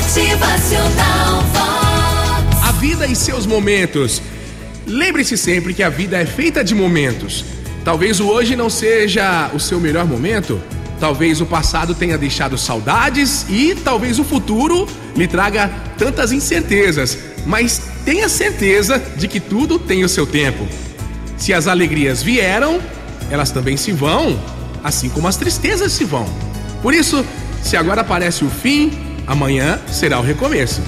Motivacional Vox. A vida e seus momentos. Lembre-se sempre que a vida é feita de momentos. Talvez o hoje não seja o seu melhor momento, talvez o passado tenha deixado saudades e talvez o futuro lhe traga tantas incertezas, mas tenha certeza de que tudo tem o seu tempo. Se as alegrias vieram, elas também se vão, assim como as tristezas se vão. Por isso, se agora aparece o fim, amanhã será o recomeço.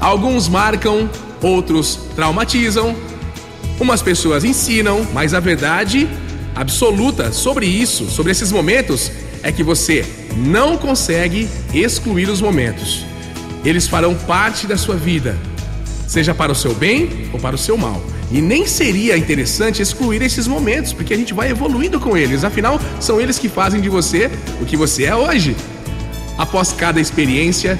Alguns marcam, outros traumatizam, Umas pessoas ensinam, mas a verdade absoluta sobre isso, sobre esses momentos, é que você não consegue excluir os momentos. Eles farão parte da sua vida, seja para o seu bem ou para o seu mal. E nem seria interessante excluir esses momentos, porque a gente vai evoluindo com eles. Afinal, são eles que fazem de você o que você é hoje. Após cada experiência,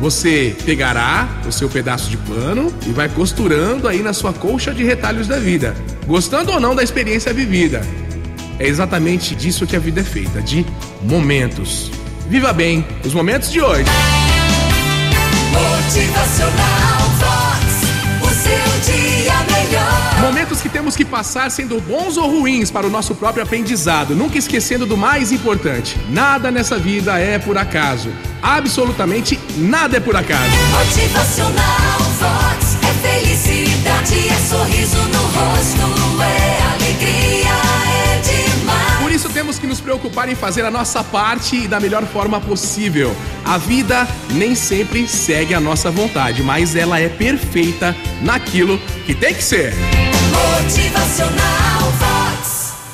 você pegará o seu pedaço de pano e vai costurando aí na sua colcha de retalhos da vida, gostando ou não da experiência vivida. É exatamente disso que a vida é feita, de momentos. Viva bem os momentos de hoje. Motivacional temos que passar sendo bons ou ruins para o nosso próprio aprendizado, nunca esquecendo do mais importante: nada nessa vida é por acaso. Absolutamente nada é por acaso. Motivacional preocupar em fazer a nossa parte da melhor forma possível. A vida nem sempre segue a nossa vontade, mas ela é perfeita naquilo que tem que ser. Motivacional.